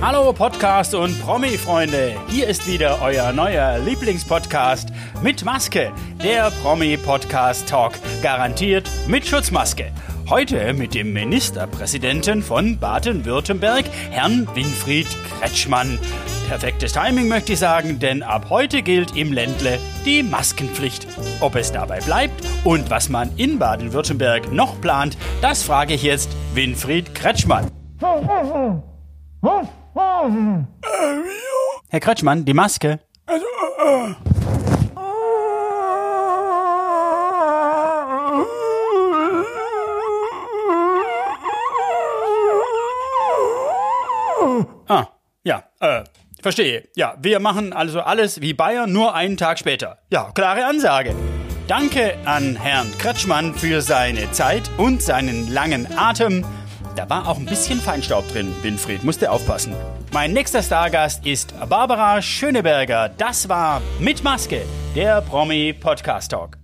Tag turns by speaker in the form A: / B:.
A: Hallo Podcast und Promi-Freunde, hier ist wieder euer neuer Lieblingspodcast mit Maske, der Promi-Podcast-Talk, garantiert mit Schutzmaske. Heute mit dem Ministerpräsidenten von Baden-Württemberg, Herrn Winfried Kretschmann. Perfektes Timing möchte ich sagen, denn ab heute gilt im Ländle die Maskenpflicht. Ob es dabei bleibt und was man in Baden-Württemberg noch plant, das frage ich jetzt Winfried Kretschmann. Herr Kretschmann, die Maske. Also, äh. Ah, ja, äh, verstehe. Ja, wir machen also alles wie Bayern, nur einen Tag später. Ja, klare Ansage. Danke an Herrn Kretschmann für seine Zeit und seinen langen Atem. Da war auch ein bisschen Feinstaub drin, Winfried, musste aufpassen. Mein nächster Stargast ist Barbara Schöneberger. Das war Mit Maske, der Promi Podcast Talk.